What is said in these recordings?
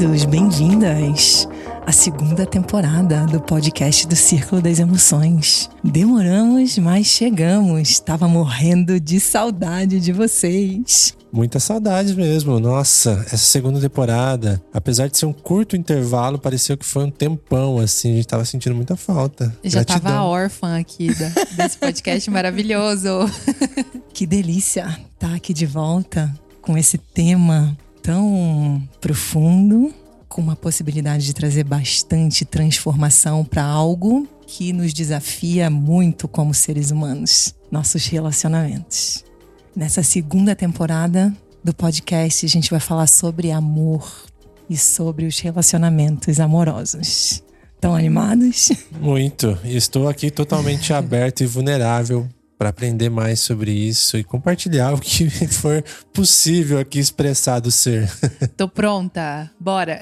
Bem-vindos, bem-vindas à segunda temporada do podcast do Círculo das Emoções. Demoramos, mas chegamos. Estava morrendo de saudade de vocês. Muita saudade mesmo. Nossa, essa segunda temporada, apesar de ser um curto intervalo, pareceu que foi um tempão, assim. A gente tava sentindo muita falta. Já Gratidão. tava órfã aqui da, desse podcast maravilhoso. Que delícia estar tá aqui de volta com esse tema tão profundo, com uma possibilidade de trazer bastante transformação para algo que nos desafia muito como seres humanos, nossos relacionamentos. Nessa segunda temporada do podcast, a gente vai falar sobre amor e sobre os relacionamentos amorosos. Estão animados? Muito. Estou aqui totalmente aberto e vulnerável para aprender mais sobre isso e compartilhar o que for possível aqui expressar do ser. Tô pronta, bora!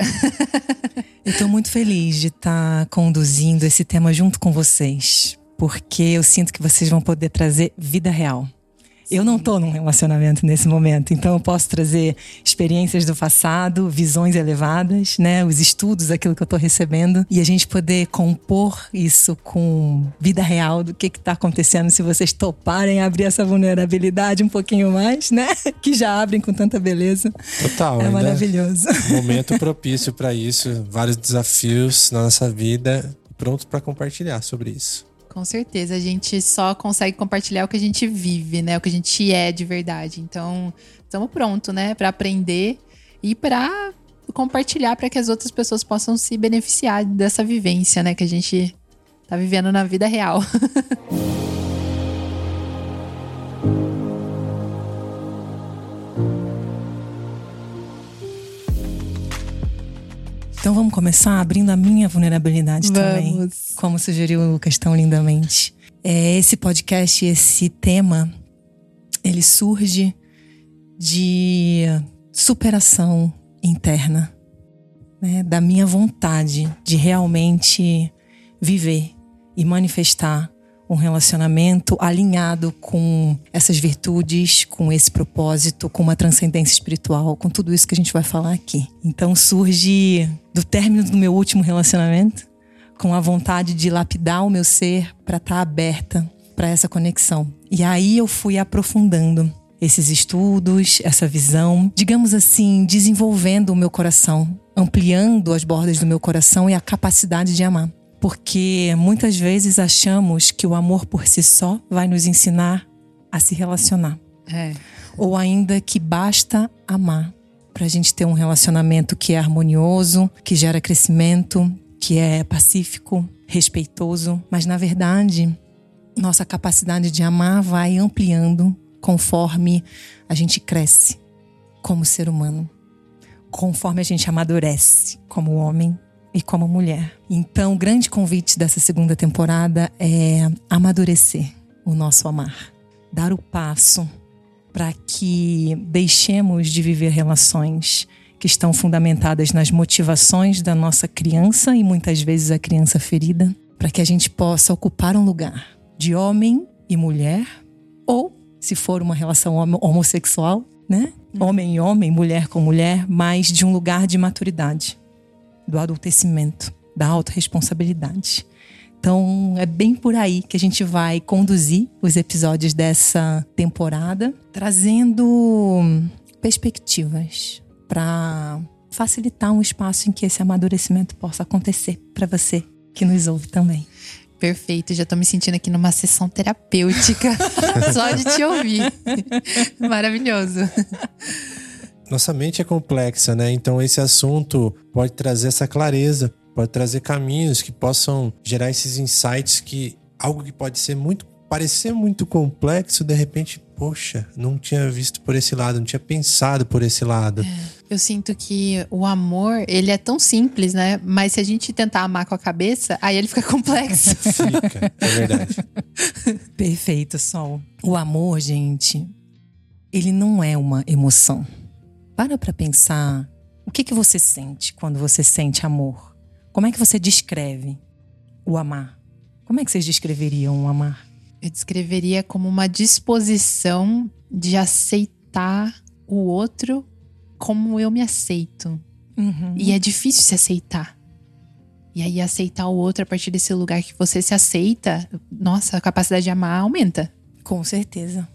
eu tô muito feliz de estar tá conduzindo esse tema junto com vocês, porque eu sinto que vocês vão poder trazer vida real eu não estou num relacionamento nesse momento, então eu posso trazer experiências do passado, visões elevadas, né, os estudos, aquilo que eu estou recebendo e a gente poder compor isso com vida real do que está acontecendo se vocês toparem abrir essa vulnerabilidade um pouquinho mais, né, que já abrem com tanta beleza. Total. É maravilhoso. Momento propício para isso, vários desafios na nossa vida, pronto para compartilhar sobre isso. Com certeza, a gente só consegue compartilhar o que a gente vive, né? O que a gente é de verdade. Então, estamos prontos, né, para aprender e para compartilhar para que as outras pessoas possam se beneficiar dessa vivência, né, que a gente tá vivendo na vida real. Então vamos começar abrindo a minha vulnerabilidade vamos. também. Como sugeriu o Lucas tão lindamente. É, esse podcast, esse tema, ele surge de superação interna, né? da minha vontade de realmente viver e manifestar um relacionamento alinhado com essas virtudes, com esse propósito, com uma transcendência espiritual, com tudo isso que a gente vai falar aqui. Então surge do término do meu último relacionamento, com a vontade de lapidar o meu ser para estar tá aberta para essa conexão. E aí eu fui aprofundando esses estudos, essa visão, digamos assim, desenvolvendo o meu coração, ampliando as bordas do meu coração e a capacidade de amar porque muitas vezes achamos que o amor por si só vai nos ensinar a se relacionar. É. Ou ainda que basta amar para a gente ter um relacionamento que é harmonioso, que gera crescimento, que é pacífico, respeitoso. Mas na verdade, nossa capacidade de amar vai ampliando conforme a gente cresce como ser humano, conforme a gente amadurece como homem e como mulher. Então, o grande convite dessa segunda temporada é amadurecer o nosso amar, dar o passo para que deixemos de viver relações que estão fundamentadas nas motivações da nossa criança e muitas vezes a criança ferida, para que a gente possa ocupar um lugar de homem e mulher, ou se for uma relação homossexual, né? Homem e homem, mulher com mulher, mas de um lugar de maturidade do adultecimento, da autorresponsabilidade. Então, é bem por aí que a gente vai conduzir os episódios dessa temporada, trazendo perspectivas para facilitar um espaço em que esse amadurecimento possa acontecer para você que nos ouve também. Perfeito, já tô me sentindo aqui numa sessão terapêutica só de te ouvir. Maravilhoso nossa mente é complexa, né? Então esse assunto pode trazer essa clareza, pode trazer caminhos que possam gerar esses insights que algo que pode ser muito parecer muito complexo, de repente, poxa, não tinha visto por esse lado, não tinha pensado por esse lado. É, eu sinto que o amor, ele é tão simples, né? Mas se a gente tentar amar com a cabeça, aí ele fica complexo. fica, é verdade. Perfeito, Sol. O amor, gente, ele não é uma emoção. Para para pensar o que, que você sente quando você sente amor. Como é que você descreve o amar? Como é que vocês descreveriam o amar? Eu descreveria como uma disposição de aceitar o outro como eu me aceito. Uhum. E é difícil se aceitar. E aí, aceitar o outro a partir desse lugar que você se aceita, nossa, a capacidade de amar aumenta. Com certeza.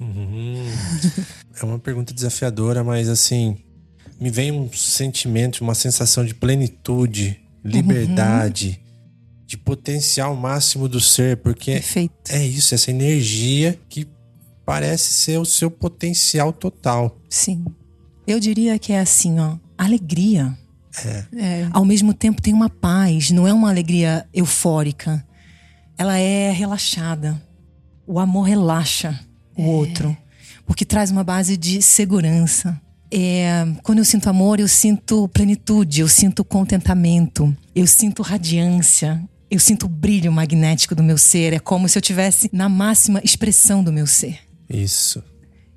Uhum. É uma pergunta desafiadora, mas assim, me vem um sentimento, uma sensação de plenitude, liberdade, uhum. de potencial máximo do ser, porque Perfeito. é isso, essa energia que parece ser o seu potencial total. Sim. Eu diria que é assim, ó, alegria. É. é. Ao mesmo tempo tem uma paz, não é uma alegria eufórica. Ela é relaxada. O amor relaxa o é. outro, porque traz uma base de segurança. É, quando eu sinto amor, eu sinto plenitude, eu sinto contentamento, eu sinto radiância, eu sinto o brilho magnético do meu ser. É como se eu tivesse na máxima expressão do meu ser. Isso.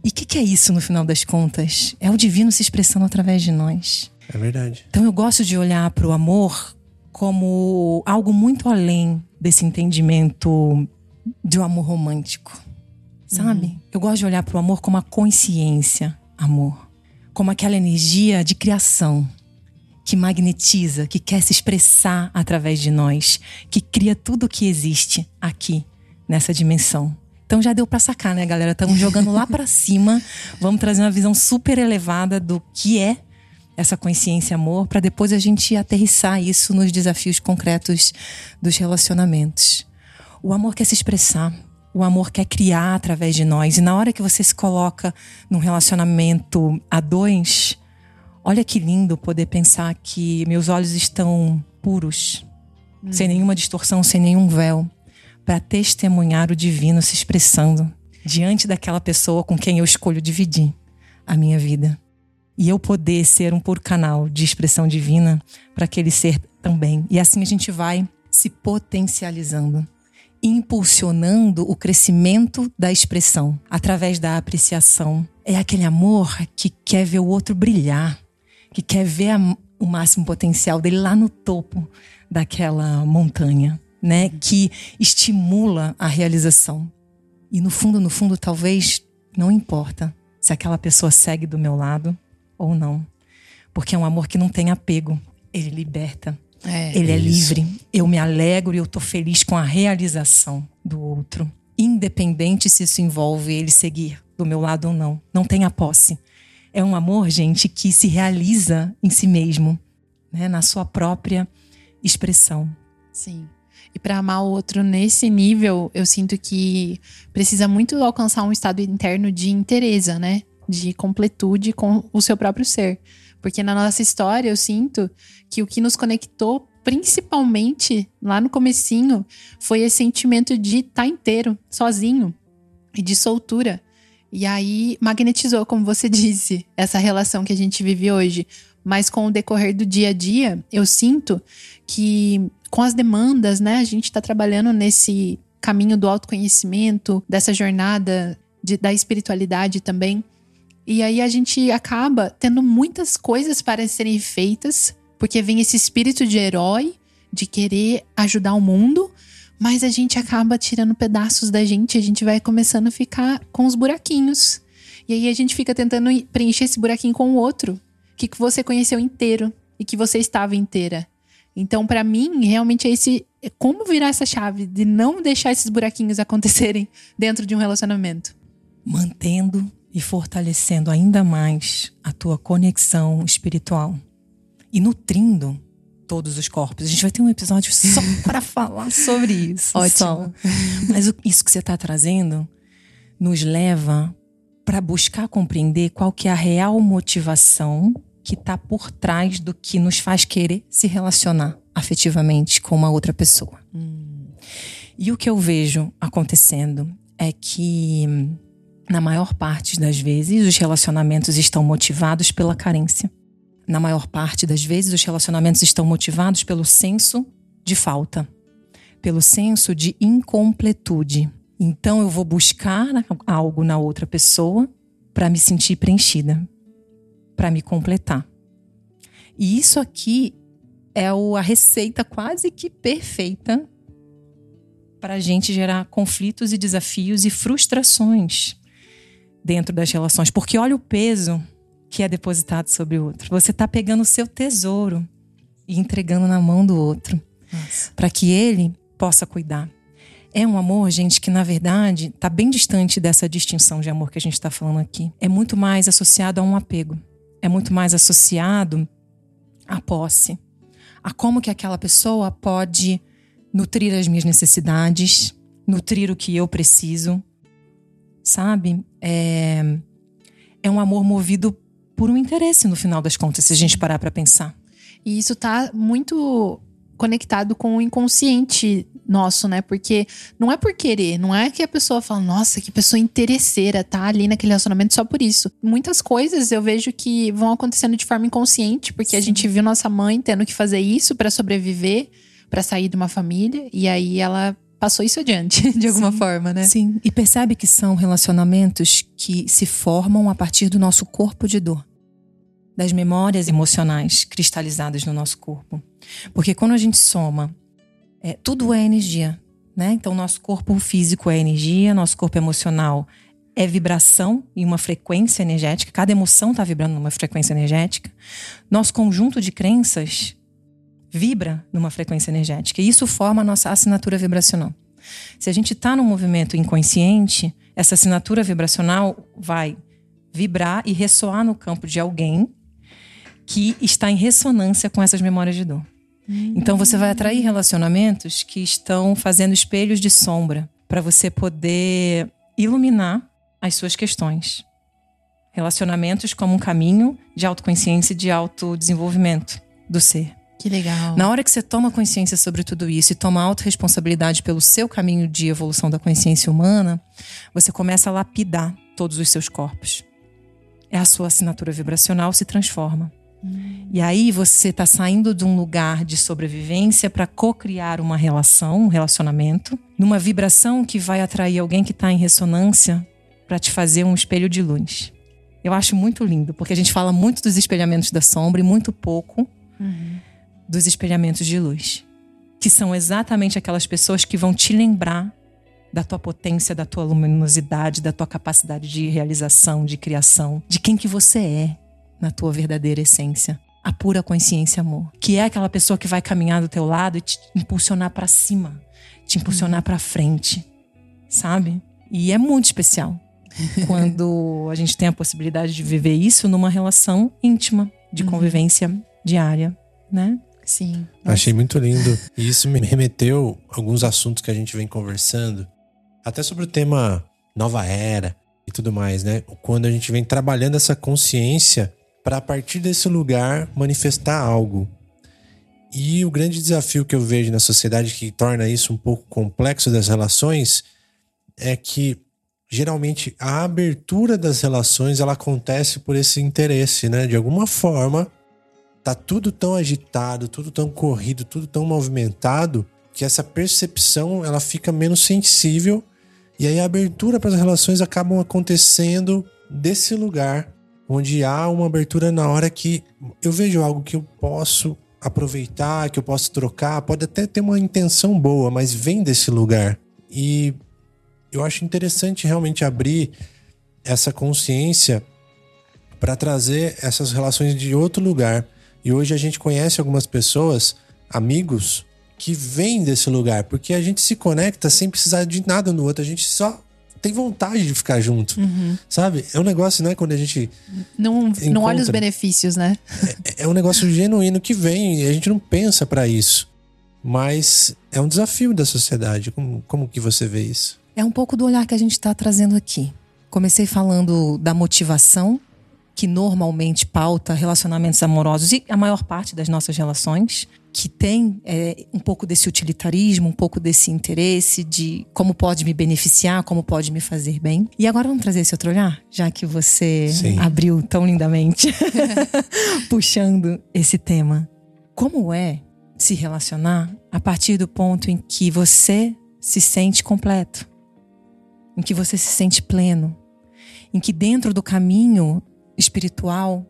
E o que, que, é isso no final das contas? É o divino se expressando através de nós. É verdade. Então eu gosto de olhar para o amor como algo muito além desse entendimento de um amor romântico. Sabe? Uhum. Eu gosto de olhar para o amor como a consciência, amor. Como aquela energia de criação que magnetiza, que quer se expressar através de nós, que cria tudo o que existe aqui nessa dimensão. Então já deu para sacar, né, galera? Estamos jogando lá para cima. Vamos trazer uma visão super elevada do que é essa consciência amor, para depois a gente aterrissar isso nos desafios concretos dos relacionamentos. O amor quer se expressar, o amor quer criar através de nós. E na hora que você se coloca num relacionamento a dois, olha que lindo poder pensar que meus olhos estão puros, hum. sem nenhuma distorção, sem nenhum véu para testemunhar o divino se expressando diante daquela pessoa com quem eu escolho dividir a minha vida. E eu poder ser um puro canal de expressão divina para aquele ser também. E assim a gente vai se potencializando, impulsionando o crescimento da expressão através da apreciação. É aquele amor que quer ver o outro brilhar, que quer ver a, o máximo potencial dele lá no topo daquela montanha né, que estimula a realização. E no fundo, no fundo, talvez não importa se aquela pessoa segue do meu lado ou não. Porque é um amor que não tem apego, ele liberta. É, ele é livre. Eu me alegro e eu tô feliz com a realização do outro. Independente se isso envolve ele seguir do meu lado ou não. Não tem a posse. É um amor, gente, que se realiza em si mesmo, né, na sua própria expressão. Sim. E para amar o outro nesse nível, eu sinto que precisa muito alcançar um estado interno de inteireza, né? De completude com o seu próprio ser. Porque na nossa história eu sinto que o que nos conectou principalmente lá no comecinho foi esse sentimento de estar tá inteiro, sozinho e de soltura. E aí magnetizou, como você disse, essa relação que a gente vive hoje. Mas com o decorrer do dia a dia, eu sinto que com as demandas, né? A gente está trabalhando nesse caminho do autoconhecimento, dessa jornada de, da espiritualidade também. E aí a gente acaba tendo muitas coisas para serem feitas, porque vem esse espírito de herói, de querer ajudar o mundo, mas a gente acaba tirando pedaços da gente, a gente vai começando a ficar com os buraquinhos. E aí a gente fica tentando preencher esse buraquinho com o outro, que você conheceu inteiro e que você estava inteira. Então, para mim, realmente é esse é como virar essa chave de não deixar esses buraquinhos acontecerem dentro de um relacionamento. Mantendo e fortalecendo ainda mais a tua conexão espiritual e nutrindo todos os corpos. A gente vai ter um episódio só para falar sobre isso. Ótimo. Só. Mas isso que você está trazendo nos leva para buscar compreender qual que é a real motivação que está por trás do que nos faz querer se relacionar afetivamente com uma outra pessoa. Hum. E o que eu vejo acontecendo é que, na maior parte das vezes, os relacionamentos estão motivados pela carência. Na maior parte das vezes, os relacionamentos estão motivados pelo senso de falta, pelo senso de incompletude. Então, eu vou buscar algo na outra pessoa para me sentir preenchida, para me completar. E isso aqui é a receita quase que perfeita para a gente gerar conflitos e desafios e frustrações dentro das relações. Porque olha o peso que é depositado sobre o outro. Você está pegando o seu tesouro e entregando na mão do outro para que ele possa cuidar. É um amor, gente, que na verdade está bem distante dessa distinção de amor que a gente está falando aqui. É muito mais associado a um apego. É muito mais associado à posse. A como que aquela pessoa pode nutrir as minhas necessidades, nutrir o que eu preciso. Sabe? É, é um amor movido por um interesse, no final das contas, se a gente parar para pensar. E isso tá muito conectado com o inconsciente nosso, né? Porque não é por querer, não é que a pessoa fala, nossa, que pessoa interesseira, tá ali naquele relacionamento só por isso. Muitas coisas eu vejo que vão acontecendo de forma inconsciente, porque Sim. a gente viu nossa mãe tendo que fazer isso para sobreviver, para sair de uma família, e aí ela passou isso adiante, de alguma Sim, forma, né? Sim. E percebe que são relacionamentos que se formam a partir do nosso corpo de dor das memórias emocionais cristalizadas no nosso corpo. Porque quando a gente soma, é, tudo é energia, né? Então, nosso corpo físico é energia, nosso corpo emocional é vibração e uma frequência energética. Cada emoção está vibrando numa frequência energética. Nosso conjunto de crenças vibra numa frequência energética. E isso forma a nossa assinatura vibracional. Se a gente está num movimento inconsciente, essa assinatura vibracional vai vibrar e ressoar no campo de alguém que está em ressonância com essas memórias de dor. Então você vai atrair relacionamentos que estão fazendo espelhos de sombra para você poder iluminar as suas questões. Relacionamentos como um caminho de autoconsciência e de autodesenvolvimento do ser. Que legal. Na hora que você toma consciência sobre tudo isso e toma autorresponsabilidade pelo seu caminho de evolução da consciência humana, você começa a lapidar todos os seus corpos. É a sua assinatura vibracional se transforma. E aí você está saindo de um lugar de sobrevivência para co-criar uma relação, um relacionamento, numa vibração que vai atrair alguém que está em ressonância para te fazer um espelho de luz. Eu acho muito lindo, porque a gente fala muito dos espelhamentos da sombra e muito pouco uhum. Dos espelhamentos de luz, que são exatamente aquelas pessoas que vão te lembrar da tua potência, da tua luminosidade, da tua capacidade de realização, de criação, de quem que você é na tua verdadeira essência. A pura consciência amor, que é aquela pessoa que vai caminhar do teu lado e te impulsionar para cima, te impulsionar para frente, sabe? E é muito especial quando a gente tem a possibilidade de viver isso numa relação íntima, de uhum. convivência diária, né? Sim. Nossa. Achei muito lindo. E isso me remeteu a alguns assuntos que a gente vem conversando, até sobre o tema nova era e tudo mais, né? Quando a gente vem trabalhando essa consciência para a partir desse lugar manifestar algo. E o grande desafio que eu vejo na sociedade que torna isso um pouco complexo das relações é que geralmente a abertura das relações ela acontece por esse interesse, né? De alguma forma, tá tudo tão agitado, tudo tão corrido, tudo tão movimentado que essa percepção ela fica menos sensível e aí a abertura para as relações acabam acontecendo desse lugar onde há uma abertura na hora que eu vejo algo que eu posso aproveitar, que eu posso trocar, pode até ter uma intenção boa, mas vem desse lugar. E eu acho interessante realmente abrir essa consciência para trazer essas relações de outro lugar. E hoje a gente conhece algumas pessoas, amigos, que vêm desse lugar, porque a gente se conecta sem precisar de nada no outro, a gente só tem vontade de ficar junto, uhum. sabe? É um negócio, né? Quando a gente. Não, encontra, não olha os benefícios, né? É, é um negócio genuíno que vem e a gente não pensa para isso. Mas é um desafio da sociedade. Como, como que você vê isso? É um pouco do olhar que a gente está trazendo aqui. Comecei falando da motivação, que normalmente pauta relacionamentos amorosos e a maior parte das nossas relações que tem é, um pouco desse utilitarismo, um pouco desse interesse de como pode me beneficiar, como pode me fazer bem. E agora vamos trazer esse outro olhar, já que você Sim. abriu tão lindamente, puxando esse tema. Como é se relacionar a partir do ponto em que você se sente completo, em que você se sente pleno, em que dentro do caminho espiritual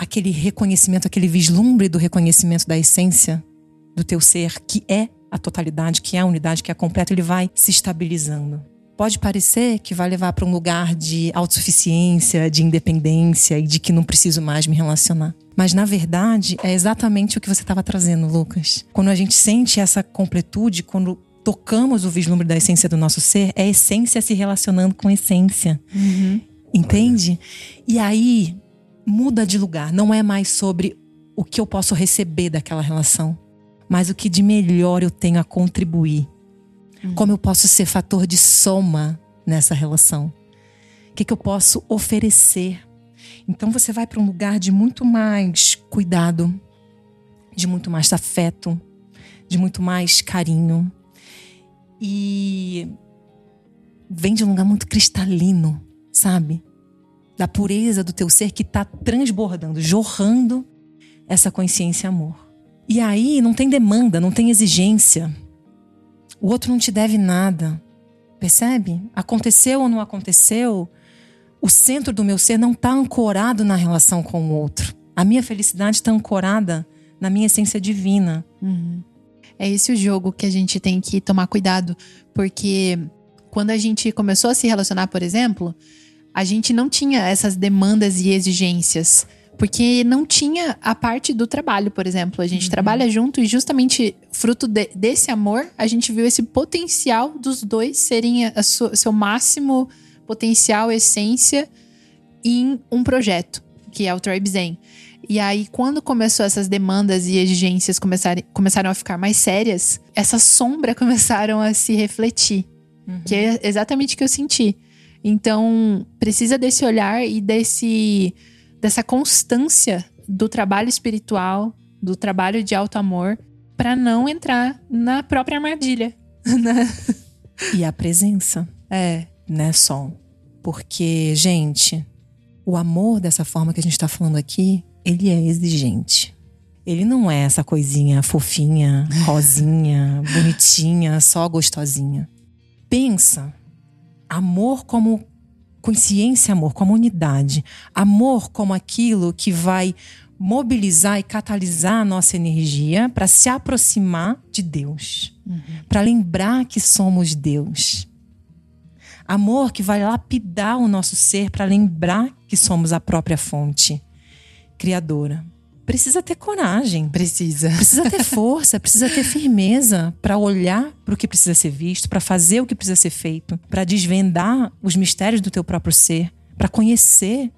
aquele reconhecimento, aquele vislumbre do reconhecimento da essência do teu ser, que é a totalidade, que é a unidade, que é completa, ele vai se estabilizando. pode parecer que vai levar para um lugar de autossuficiência, de independência e de que não preciso mais me relacionar. Mas na verdade é exatamente o que você estava trazendo, Lucas. Quando a gente sente essa completude, quando tocamos o vislumbre da essência do nosso ser, é essência se relacionando com essência. Uhum. Entende? E aí muda de lugar. Não é mais sobre o que eu posso receber daquela relação, mas o que de melhor eu tenho a contribuir. Uhum. Como eu posso ser fator de soma nessa relação. O que, que eu posso oferecer. Então você vai para um lugar de muito mais cuidado, de muito mais afeto, de muito mais carinho. E vem de um lugar muito cristalino, sabe? Da pureza do teu ser que está transbordando, jorrando essa consciência amor. E aí não tem demanda, não tem exigência. O outro não te deve nada. Percebe? Aconteceu ou não aconteceu, o centro do meu ser não está ancorado na relação com o outro. A minha felicidade está ancorada na minha essência divina. Uhum. É esse o jogo que a gente tem que tomar cuidado, porque quando a gente começou a se relacionar, por exemplo, a gente não tinha essas demandas e exigências. Porque não tinha a parte do trabalho, por exemplo. A gente uhum. trabalha junto e justamente fruto de, desse amor, a gente viu esse potencial dos dois serem a, a sua, seu máximo potencial, essência em um projeto, que é o Tribe Zen. E aí, quando começou essas demandas e exigências começaram, começaram a ficar mais sérias, essa sombra começaram a se refletir. Uhum. Que é exatamente o que eu senti. Então, precisa desse olhar e desse dessa constância do trabalho espiritual, do trabalho de alto amor, para não entrar na própria armadilha. Né? e a presença. É. Né, Sol? Porque, gente, o amor dessa forma que a gente está falando aqui, ele é exigente. Ele não é essa coisinha fofinha, rosinha, bonitinha, só gostosinha. Pensa, amor como consciência, amor como unidade, amor como aquilo que vai mobilizar e catalisar a nossa energia para se aproximar de Deus, uhum. para lembrar que somos Deus. Amor que vai lapidar o nosso ser para lembrar que somos a própria fonte criadora precisa ter coragem. Precisa. Precisa ter força, precisa ter firmeza para olhar para o que precisa ser visto, para fazer o que precisa ser feito, para desvendar os mistérios do teu próprio ser, para conhecer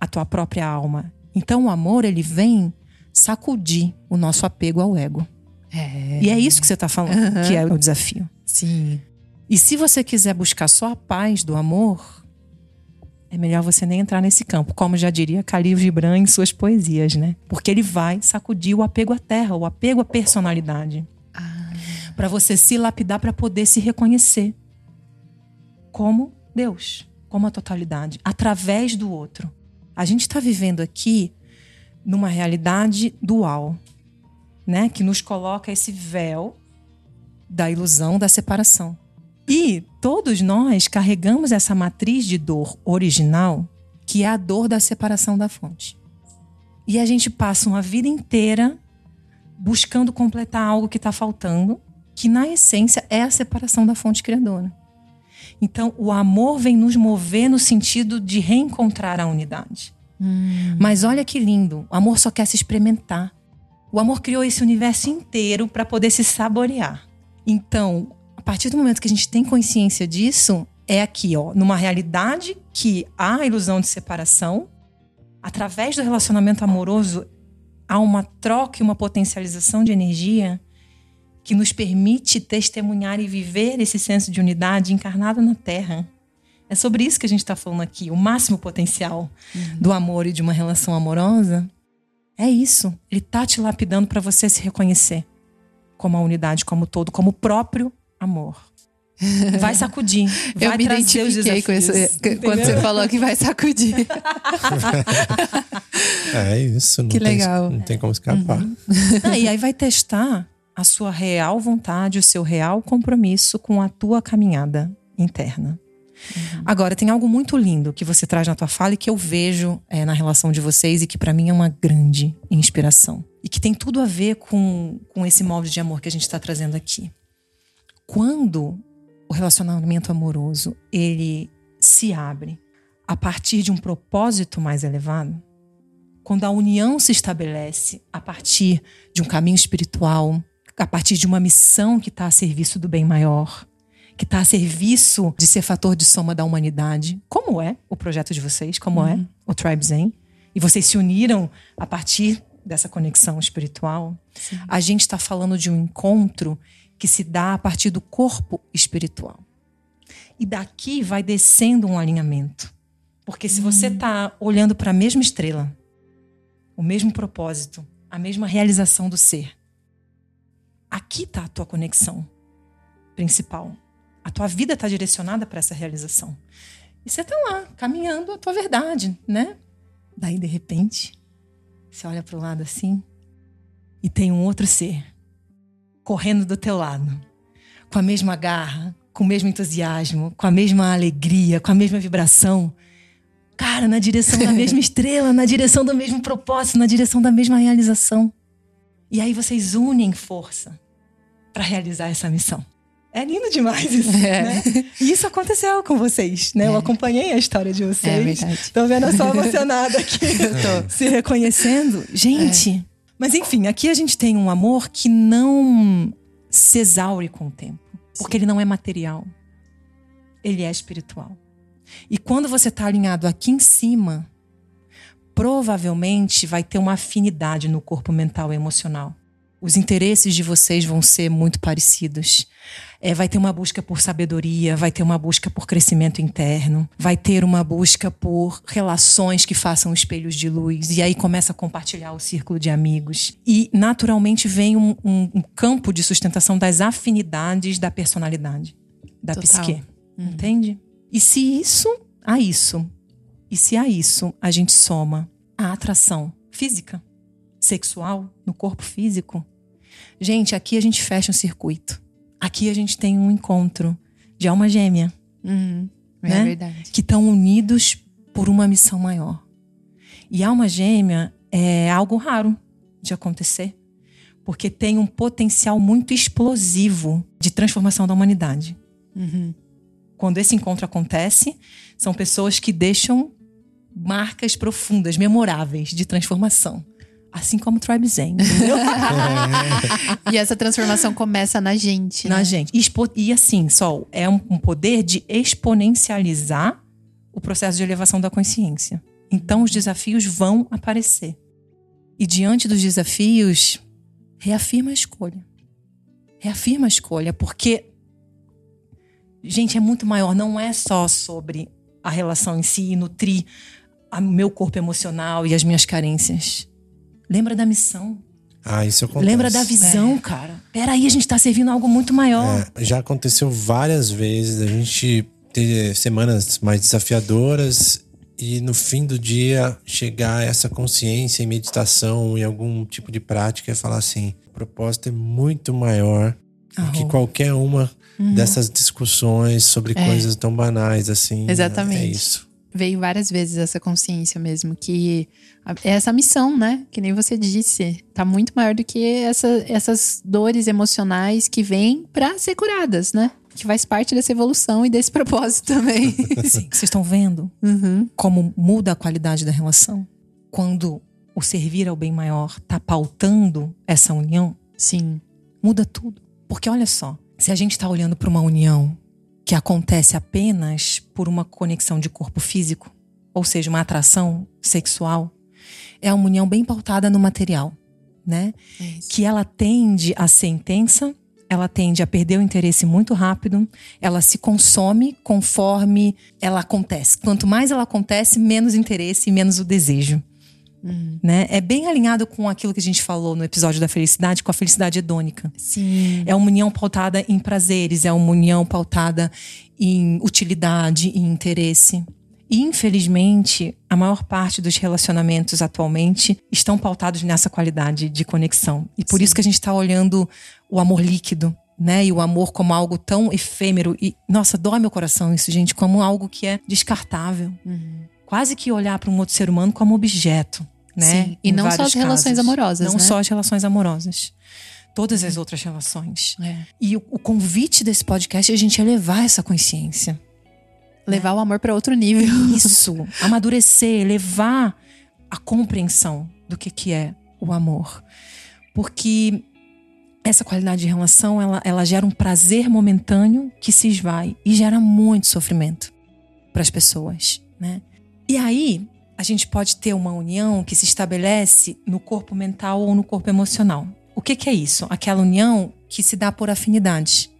a tua própria alma. Então o amor, ele vem sacudir o nosso apego ao ego. É. E é isso que você está falando, uhum. que é o desafio. Sim. E se você quiser buscar só a paz do amor, é melhor você nem entrar nesse campo, como já diria Khalil Gibran em suas poesias, né? Porque ele vai sacudir o apego à terra, o apego à personalidade. Ah. Para você se lapidar para poder se reconhecer como Deus, como a totalidade, através do outro. A gente está vivendo aqui numa realidade dual, né? Que nos coloca esse véu da ilusão da separação. E todos nós carregamos essa matriz de dor original, que é a dor da separação da fonte. E a gente passa uma vida inteira buscando completar algo que está faltando, que na essência é a separação da fonte criadora. Então, o amor vem nos mover no sentido de reencontrar a unidade. Hum. Mas olha que lindo, o amor só quer se experimentar. O amor criou esse universo inteiro para poder se saborear. Então, a partir do momento que a gente tem consciência disso, é aqui, ó, numa realidade que há a ilusão de separação, através do relacionamento amoroso, há uma troca e uma potencialização de energia que nos permite testemunhar e viver esse senso de unidade encarnado na Terra. É sobre isso que a gente está falando aqui, o máximo potencial uhum. do amor e de uma relação amorosa. É isso. Ele tá te lapidando para você se reconhecer como a unidade, como todo, como o próprio amor. Vai sacudir. Vai eu me identifiquei com isso quando você falou que vai sacudir. é isso. Não que tem, legal. Não tem como escapar. Uhum. Ah, e aí vai testar a sua real vontade, o seu real compromisso com a tua caminhada interna. Uhum. Agora, tem algo muito lindo que você traz na tua fala e que eu vejo é, na relação de vocês e que para mim é uma grande inspiração. E que tem tudo a ver com, com esse molde de amor que a gente está trazendo aqui quando o relacionamento amoroso ele se abre a partir de um propósito mais elevado, quando a união se estabelece a partir de um caminho espiritual, a partir de uma missão que está a serviço do bem maior, que está a serviço de ser fator de soma da humanidade, como é o projeto de vocês, como uhum. é o Tribe Zen, e vocês se uniram a partir dessa conexão espiritual, Sim. a gente está falando de um encontro que se dá a partir do corpo espiritual. E daqui vai descendo um alinhamento. Porque se você está hum. olhando para a mesma estrela, o mesmo propósito, a mesma realização do ser, aqui está a tua conexão principal. A tua vida está direcionada para essa realização. E você está lá, caminhando a tua verdade, né? Daí, de repente, você olha para o lado assim e tem um outro ser correndo do teu lado, com a mesma garra, com o mesmo entusiasmo, com a mesma alegria, com a mesma vibração. Cara, na direção da mesma estrela, na direção do mesmo propósito, na direção da mesma realização. E aí vocês unem força para realizar essa missão. É lindo demais isso, é. né? E isso aconteceu com vocês, né? É. Eu acompanhei a história de vocês. É verdade. Tô vendo a só emocionada aqui. Eu tô. Se reconhecendo. Gente, é. Mas enfim, aqui a gente tem um amor que não se exaure com o tempo. Porque ele não é material. Ele é espiritual. E quando você está alinhado aqui em cima, provavelmente vai ter uma afinidade no corpo mental e emocional. Os interesses de vocês vão ser muito parecidos. É, vai ter uma busca por sabedoria, vai ter uma busca por crescimento interno, vai ter uma busca por relações que façam espelhos de luz. E aí começa a compartilhar o círculo de amigos. E naturalmente vem um, um, um campo de sustentação das afinidades da personalidade, da Total. psique. Uhum. Entende? E se isso a isso, e se a isso a gente soma a atração física, sexual, no corpo físico, Gente, aqui a gente fecha um circuito. Aqui a gente tem um encontro de alma gêmea. Uhum, é né? verdade. Que estão unidos por uma missão maior. E alma gêmea é algo raro de acontecer, porque tem um potencial muito explosivo de transformação da humanidade. Uhum. Quando esse encontro acontece, são pessoas que deixam marcas profundas, memoráveis de transformação. Assim como o Tribe Zen, entendeu? e essa transformação começa na gente. Na né? gente. E, e assim, Sol, é um, um poder de exponencializar o processo de elevação da consciência. Então, os desafios vão aparecer. E diante dos desafios, reafirma a escolha. Reafirma a escolha, porque, gente, é muito maior. Não é só sobre a relação em si e nutrir o meu corpo emocional e as minhas carências. Lembra da missão. Ah, isso acontece. Lembra da visão, é. cara. Peraí, a gente tá servindo algo muito maior. É, já aconteceu várias vezes a gente ter semanas mais desafiadoras e no fim do dia chegar a essa consciência em meditação, em algum tipo de prática e falar assim: o propósito é muito maior do que qualquer uma uhum. dessas discussões sobre é. coisas tão banais assim. Exatamente. É isso veio várias vezes essa consciência mesmo, que é essa missão, né? Que nem você disse, tá muito maior do que essa, essas dores emocionais que vêm para ser curadas, né? Que faz parte dessa evolução e desse propósito também. Sim, vocês estão vendo uhum. como muda a qualidade da relação? Quando o servir ao bem maior tá pautando essa união? Sim. Muda tudo. Porque olha só, se a gente tá olhando para uma união que acontece apenas por uma conexão de corpo físico, ou seja, uma atração sexual, é uma união bem pautada no material, né? Isso. Que ela tende a ser intensa, ela tende a perder o interesse muito rápido, ela se consome conforme ela acontece. Quanto mais ela acontece, menos interesse e menos o desejo. Uhum. Né? É bem alinhado com aquilo que a gente falou no episódio da felicidade, com a felicidade hedônica. Sim. É uma união pautada em prazeres, é uma união pautada em utilidade, em interesse. E, infelizmente, a maior parte dos relacionamentos atualmente estão pautados nessa qualidade de conexão. E por Sim. isso que a gente está olhando o amor líquido, né? E o amor como algo tão efêmero. E, nossa, dói meu coração isso, gente, como algo que é descartável. Uhum. Quase que olhar para um outro ser humano como objeto né? Sim. E não só as relações amorosas. Não né? só as relações amorosas. todas as outras relações. É. E o, o convite desse podcast é a gente elevar essa consciência. Levar o amor para outro nível. Isso, amadurecer, levar a compreensão do que, que é o amor. Porque essa qualidade de relação, ela, ela gera um prazer momentâneo que se esvai e gera muito sofrimento para as pessoas, né? E aí, a gente pode ter uma união que se estabelece no corpo mental ou no corpo emocional. O que, que é isso? Aquela união que se dá por afinidade.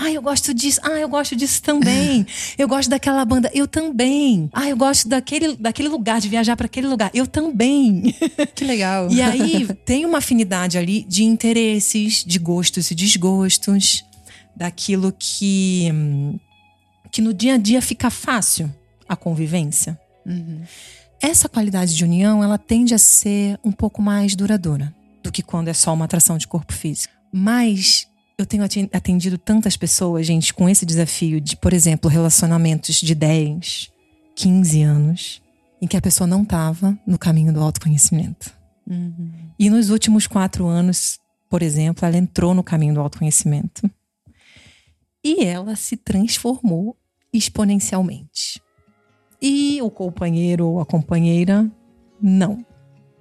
Ah, eu gosto disso. Ah, eu gosto disso também. Eu gosto daquela banda. Eu também. Ah, eu gosto daquele, daquele lugar, de viajar para aquele lugar. Eu também. Que legal. E aí tem uma afinidade ali de interesses, de gostos e desgostos, daquilo que que no dia a dia fica fácil a convivência. Uhum. Essa qualidade de união, ela tende a ser um pouco mais duradoura do que quando é só uma atração de corpo físico. Mas eu tenho aten- atendido tantas pessoas, gente, com esse desafio de, por exemplo, relacionamentos de 10, 15 anos, em que a pessoa não estava no caminho do autoconhecimento. Uhum. E nos últimos quatro anos, por exemplo, ela entrou no caminho do autoconhecimento. E ela se transformou exponencialmente. E o companheiro ou a companheira, não.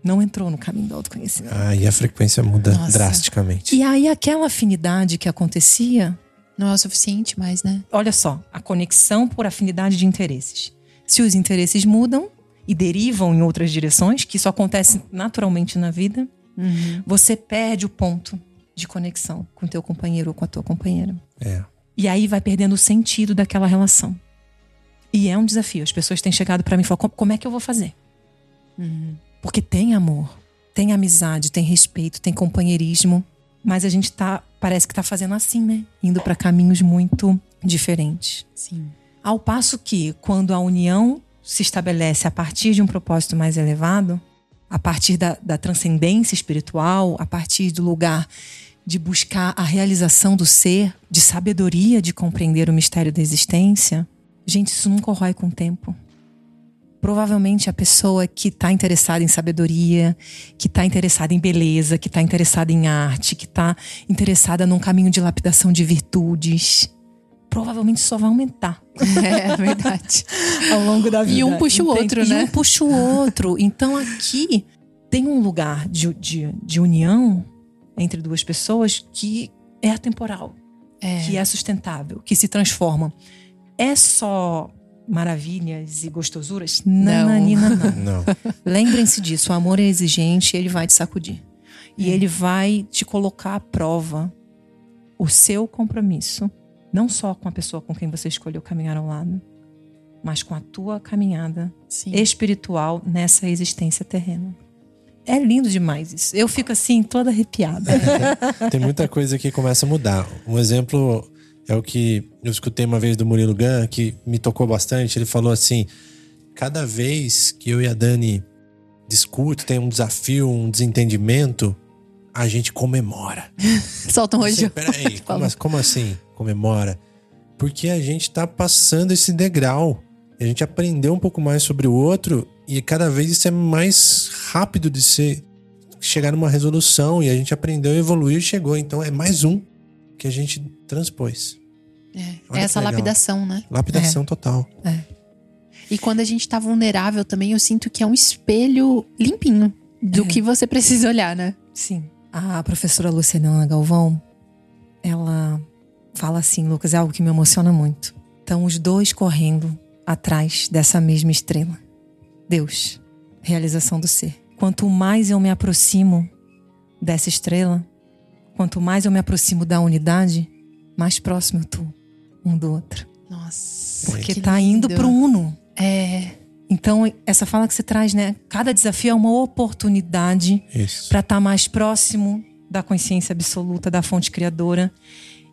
Não entrou no caminho do autoconhecimento. Aí a frequência muda Nossa. drasticamente. E aí, aquela afinidade que acontecia, Não é o suficiente mais, né? olha só, a conexão por afinidade de interesses. Se os interesses mudam e derivam em outras direções, que isso acontece naturalmente na vida, Uhum. você perde o ponto de conexão com o teu companheiro ou com a tua companheira. É. E aí vai perdendo o sentido daquela relação. E é um desafio. As pessoas têm chegado pra mim e falam: "Como- é que eu vou fazer? Uhum. Porque tem amor, tem amizade, tem respeito, tem companheirismo, mas a gente tá, parece que tá fazendo assim, né? Indo pra caminhos muito diferentes. Sim. Ao passo que, quando a união se estabelece a partir de um propósito mais elevado, a partir da, da transcendência espiritual, a partir do lugar de buscar a realização do ser, de sabedoria de compreender o mistério da existência, gente, isso não corrói com o tempo. Provavelmente a pessoa que está interessada em sabedoria, que está interessada em beleza, que está interessada em arte, que está interessada num caminho de lapidação de virtudes, provavelmente só vai aumentar É verdade. ao longo da vida. E um puxa o outro, e né? um puxa o outro. Então aqui tem um lugar de, de, de união entre duas pessoas que é atemporal, É. que é sustentável, que se transforma. É só maravilhas e gostosuras? Não. Nananina, não. Não. Lembrem-se disso, o amor é exigente, ele vai te sacudir. E É. ele vai te colocar à prova o seu compromisso, não só com a pessoa com quem você escolheu caminhar ao lado, mas com a tua caminhada Sim. espiritual nessa existência terrena. É lindo demais isso. Eu fico assim, toda arrepiada. Tem muita coisa que começa a mudar. Um exemplo é o que eu escutei uma vez do Murilo Gun, que me tocou bastante. Ele falou assim: cada vez que eu e a Dani discutem, tem um desafio, um desentendimento, a gente comemora. Solta um rojo. Peraí, como, como assim comemora? Porque a gente tá passando esse degrau. A gente aprendeu um pouco mais sobre o outro e cada vez isso é mais rápido de ser chegar numa resolução e a gente aprendeu, evoluiu e chegou. Então é mais um que a gente transpôs. É, é essa lapidação, né? Lapidação total. E quando a gente tá vulnerável também, eu sinto que é um espelho limpinho do É. que você precisa olhar, né? Sim. A professora Luciana Galvão, ela fala assim, Lucas, é algo que me emociona muito. Estão os dois correndo atrás dessa mesma estrela. Deus, realização do ser. Quanto mais eu me aproximo dessa estrela, quanto mais eu me aproximo da unidade, mais próximo eu tô um do outro. Nossa. Porque que tá indo lindo. pro uno. É. Então, essa fala que você traz, né? Cada desafio é uma oportunidade para estar mais próximo da consciência absoluta, da fonte criadora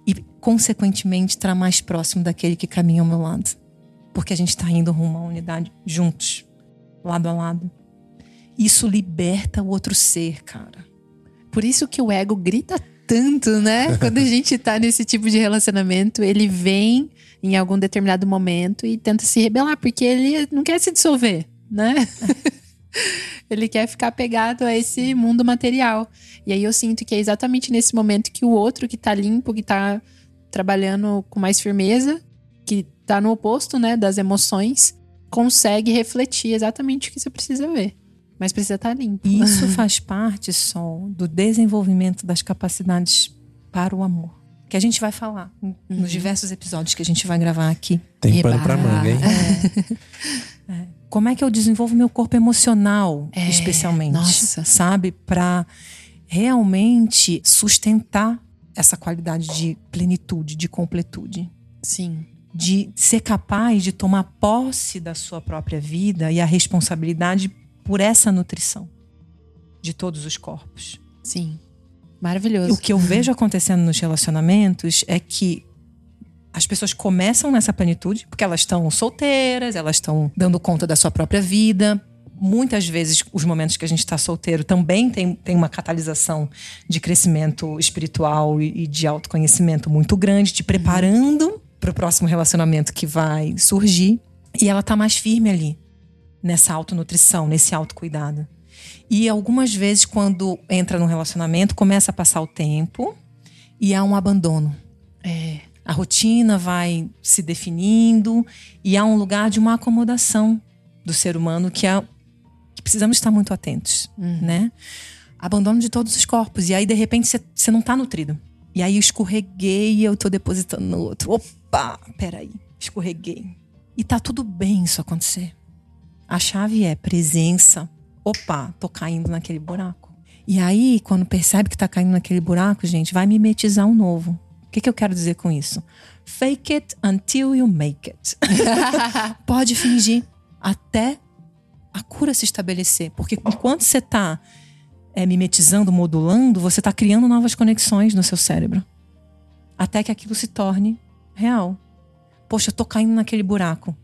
e, consequentemente, estar mais próximo daquele que caminha ao meu lado. Porque a gente está indo rumo à unidade juntos, lado a lado. Isso liberta o outro ser, cara. Por isso que o ego grita tanto, né? Quando a gente tá nesse tipo de relacionamento, ele vem em algum determinado momento e tenta se rebelar, porque ele não quer se dissolver, né? ele quer ficar pegado a esse mundo material. E aí eu sinto que é exatamente nesse momento que o outro que tá limpo, que tá trabalhando com mais firmeza, que tá no oposto, né, das emoções, consegue refletir exatamente o que você precisa ver. Mas precisa estar tá limpo. E isso faz parte só do desenvolvimento das capacidades para o amor. Que a gente vai falar uhum. nos diversos episódios que a gente vai gravar aqui. Tem pano pra manga, hein? É. é. Como é que eu desenvolvo meu corpo emocional, é. especialmente? Nossa. Sabe? Para realmente sustentar essa qualidade de plenitude, de completude. Sim. De ser capaz de tomar posse da sua própria vida e a responsabilidade por essa nutrição de todos os corpos. Sim. Maravilhoso. O que eu vejo acontecendo nos relacionamentos é que as pessoas começam nessa plenitude porque elas estão solteiras, elas estão dando conta da sua própria vida, muitas vezes os momentos que a gente está solteiro também tem, tem uma catalisação de crescimento espiritual e, e de autoconhecimento muito grande, te preparando para o próximo relacionamento que vai surgir. E ela tá mais firme ali, nessa autonutrição, nesse autocuidado. E algumas vezes, quando entra num relacionamento, começa a passar o tempo e há um abandono. É. A rotina vai se definindo e há um lugar de uma acomodação do ser humano que é precisamos estar muito atentos, uhum. né? Abandono de todos os corpos. E aí, de repente, você não está nutrido. E aí eu escorreguei e eu tô depositando no outro. Opa, peraí, escorreguei. E tá tudo bem isso acontecer. A chave é presença. Opa, tô caindo naquele buraco. E aí, quando percebe que tá caindo naquele buraco, gente, vai mimetizar um novo. O que, que eu quero dizer com isso? Fake it until you make it. Pode fingir até a cura se estabelecer. Porque enquanto você está é, mimetizando, modulando, você está criando novas conexões no seu cérebro. Até que aquilo se torne real. Poxa, eu tô caindo naquele buraco.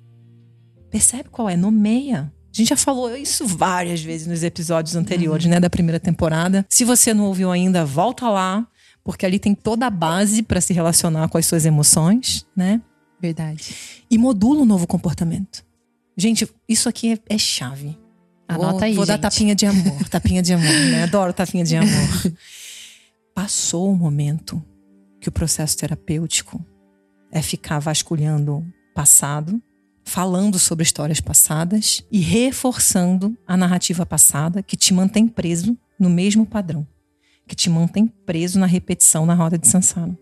Percebe qual é? Nomeia. A gente já falou isso várias vezes nos episódios anteriores, uhum. né, da primeira temporada. Se você não ouviu ainda, volta lá, porque ali tem toda a base para se relacionar com as suas emoções, né? Verdade. E modula um novo comportamento. Gente, isso aqui é, é chave. Anota vou, aí, Vou gente. dar tapinha de amor. tapinha de amor, né? Adoro tapinha de amor. Passou o momento que o processo terapêutico é ficar vasculhando passado, falando sobre histórias passadas e reforçando a narrativa passada que te mantém preso no mesmo padrão, que te mantém preso na repetição na roda de Sansara.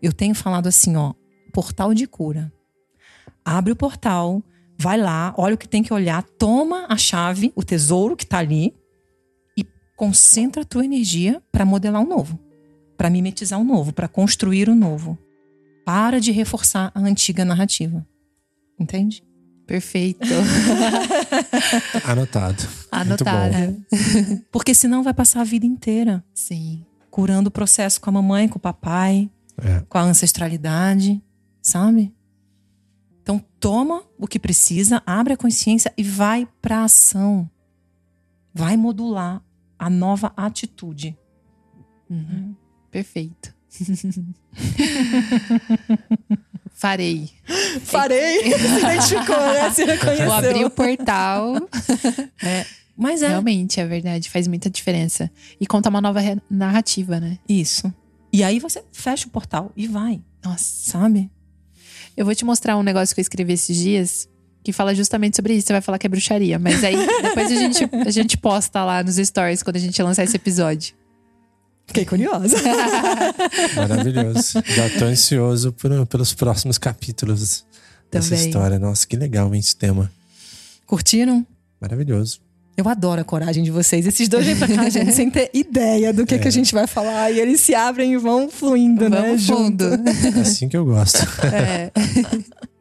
Eu tenho falado assim, ó, portal de cura. Abre o portal, vai lá, olha o que tem que olhar, toma a chave, o tesouro que está ali e concentra a tua energia para modelar um novo, para mimetizar um novo, para construir o um novo. Para de reforçar a antiga narrativa. Entende? Perfeito. Anotado. Anotado. Porque senão vai passar a vida inteira. Sim. Curando o processo com a mamãe, com o papai, é. com a ancestralidade, sabe? Então toma o que precisa, abre a consciência e vai para a ação. Vai modular a nova atitude. Uhum. Perfeito. Farei. Farei. Se identificou, né? Se reconheceu. Vou abrir o portal. É. Mas é. Realmente, é verdade. Faz muita diferença. E conta uma nova narrativa, né? Isso. E aí você fecha o portal e vai. Nossa. Sabe? Eu vou te mostrar um negócio que eu escrevi esses dias que fala justamente sobre isso. Você vai falar que é bruxaria, mas aí depois a gente, a gente posta lá nos stories quando a gente lançar esse episódio. Fiquei curiosa. Maravilhoso. Já tô ansioso por, pelos próximos capítulos Também. dessa história. Nossa, que legal hein, esse tema. Curtiram? Maravilhoso. Eu adoro a coragem de vocês. Esses dois vêm pra cá, gente, sem ter ideia do que, é. que a gente vai falar. E eles se abrem e vão fluindo, né, Vamos né? Fundo. É assim que eu gosto. É.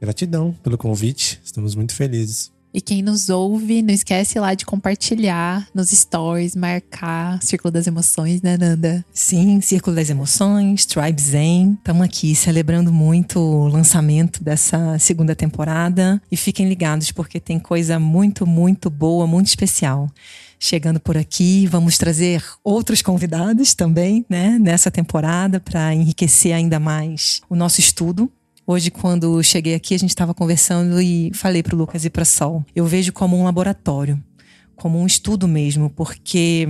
Gratidão pelo convite. Estamos muito felizes. E quem nos ouve, não esquece lá de compartilhar nos stories, marcar Círculo das Emoções, né, Nanda? Sim, Círculo das Emoções, Tribe Zen. Estamos aqui celebrando muito o lançamento dessa segunda temporada. E fiquem ligados, porque tem coisa muito, muito boa, muito especial chegando por aqui. Vamos trazer outros convidados também, né, nessa temporada para enriquecer ainda mais o nosso estudo Hoje, quando cheguei aqui, a gente estava conversando e falei para o Lucas e para Sol. Eu vejo como um laboratório como um estudo mesmo, porque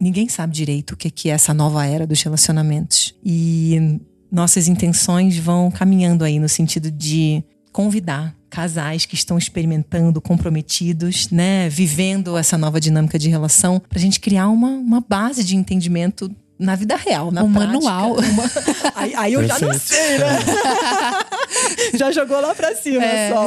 ninguém sabe direito o que é essa nova era dos relacionamentos. E nossas intenções vão caminhando aí no sentido de convidar casais que estão experimentando, comprometidos, né, vivendo essa nova dinâmica de relação, para a gente criar uma, uma base de entendimento na vida real, na um prática. manual. Uma... Aí, aí eu já não sei, né? já jogou lá pra cima É. só.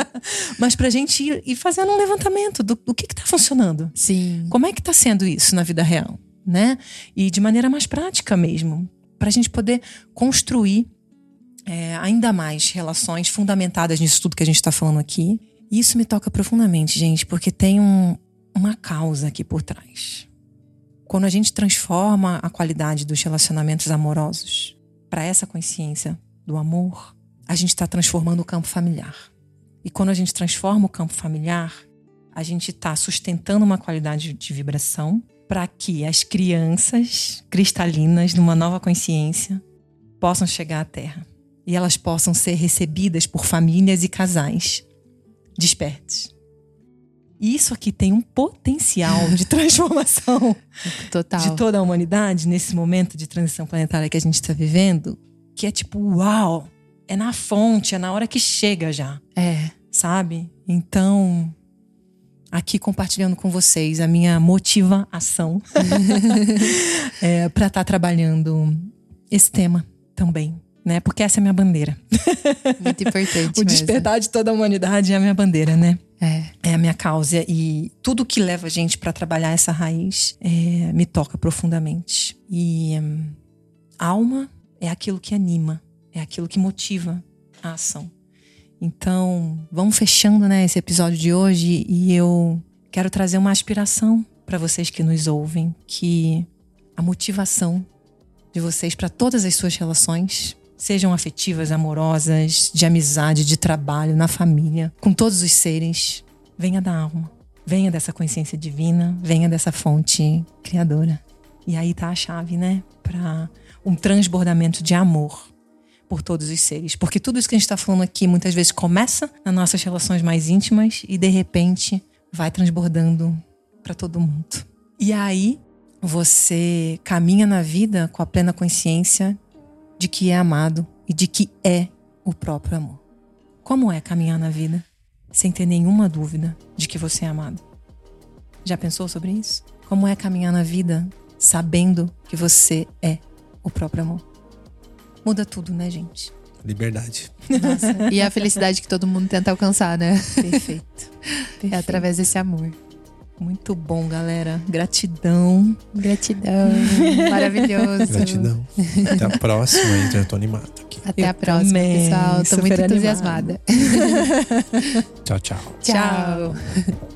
Mas pra gente ir, ir fazendo um levantamento do, do que que tá funcionando. Sim. Como é que tá sendo isso na vida real, né? E de maneira mais prática mesmo. Pra gente poder construir é, ainda mais relações fundamentadas nisso tudo que a gente tá falando aqui. E isso me toca profundamente, gente, porque tem um- uma causa aqui por trás. Quando a gente transforma a qualidade dos relacionamentos amorosos para essa consciência do amor, a gente está transformando o campo familiar. E quando a gente transforma o campo familiar, a gente está sustentando uma qualidade de vibração para que as crianças cristalinas, numa nova consciência, possam chegar à Terra e elas possam ser recebidas por famílias e casais despertos. E isso aqui tem um potencial de transformação Total. de toda a humanidade nesse momento de transição planetária que a gente está vivendo, que é tipo, uau, é na fonte, é na hora que chega já, É. sabe? Então, aqui compartilhando com vocês a minha motivação é, para estar trabalhando esse tema também, né? Porque essa é a minha bandeira. Muito importante. O mesmo. despertar de toda a humanidade é a minha bandeira, né? É. é a minha causa e tudo que leva a gente para trabalhar essa raiz é, me toca profundamente. E hum, alma é aquilo que anima, é aquilo que motiva a ação. Então, vamos fechando né, esse episódio de hoje e eu quero trazer uma aspiração para vocês que nos ouvem, que a motivação de vocês para todas as suas relações sejam afetivas, amorosas, de amizade, de trabalho, na família, com todos os seres, venha da alma, venha dessa consciência divina, venha dessa fonte criadora. E aí tá a chave, né, para um transbordamento de amor por todos os seres, porque tudo isso que a gente está falando aqui muitas vezes começa nas nossas relações mais íntimas e de repente vai transbordando para todo mundo. E aí você caminha na vida com a plena consciência de que é amado e de que é o próprio amor. Como é caminhar na vida sem ter nenhuma dúvida de que você é amado? Já pensou sobre isso? Como é caminhar na vida sabendo que você é o próprio amor? Muda tudo, né, gente? Liberdade. Nossa, E a felicidade que todo mundo tenta alcançar, né? perfeito. É Perfeito. através desse amor. Muito bom, galera. Gratidão. Gratidão. Maravilhoso. Gratidão. Até a próxima, hein? Já tô animado aqui. Até Eu a próxima, também, pessoal. Tô muito super entusiasmada. Tchau, tchau. Tchau.